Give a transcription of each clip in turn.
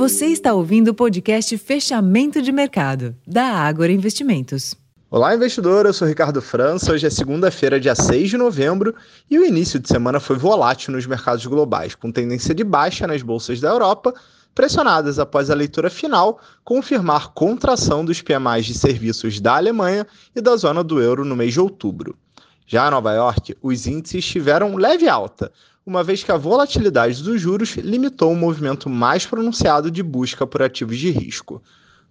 Você está ouvindo o podcast Fechamento de Mercado, da Ágora Investimentos. Olá, investidor. Eu sou Ricardo França. Hoje é segunda-feira, dia 6 de novembro, e o início de semana foi volátil nos mercados globais, com tendência de baixa nas bolsas da Europa, pressionadas após a leitura final confirmar contração dos PMIs de serviços da Alemanha e da zona do euro no mês de outubro. Já em Nova York, os índices tiveram leve alta, uma vez que a volatilidade dos juros limitou um movimento mais pronunciado de busca por ativos de risco.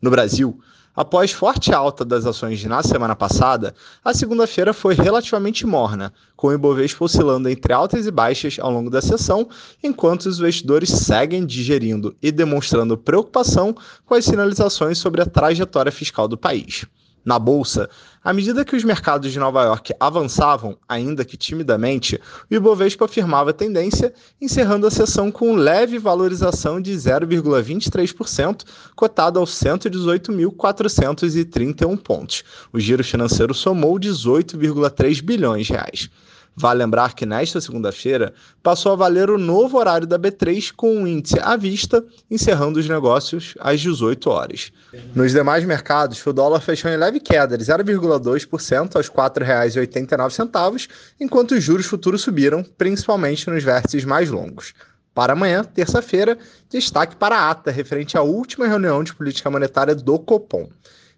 No Brasil, após forte alta das ações na semana passada, a segunda-feira foi relativamente morna, com o Ibovespa oscilando entre altas e baixas ao longo da sessão, enquanto os investidores seguem digerindo e demonstrando preocupação com as sinalizações sobre a trajetória fiscal do país. Na bolsa, à medida que os mercados de Nova York avançavam, ainda que timidamente, o Ibovespa afirmava tendência, encerrando a sessão com leve valorização de 0,23%, cotado aos 118.431 pontos. O giro financeiro somou 18,3 bilhões de reais. Vale lembrar que nesta segunda-feira passou a valer o novo horário da B3 com o índice à vista, encerrando os negócios às 18 horas. Nos demais mercados, o dólar fechou em leve queda de 0,2% aos R$ 4,89, enquanto os juros futuros subiram, principalmente nos vértices mais longos. Para amanhã, terça-feira, destaque para a ata referente à última reunião de política monetária do Copom.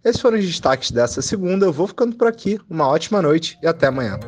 Esses foram os destaques dessa segunda. Eu vou ficando por aqui. Uma ótima noite e até amanhã.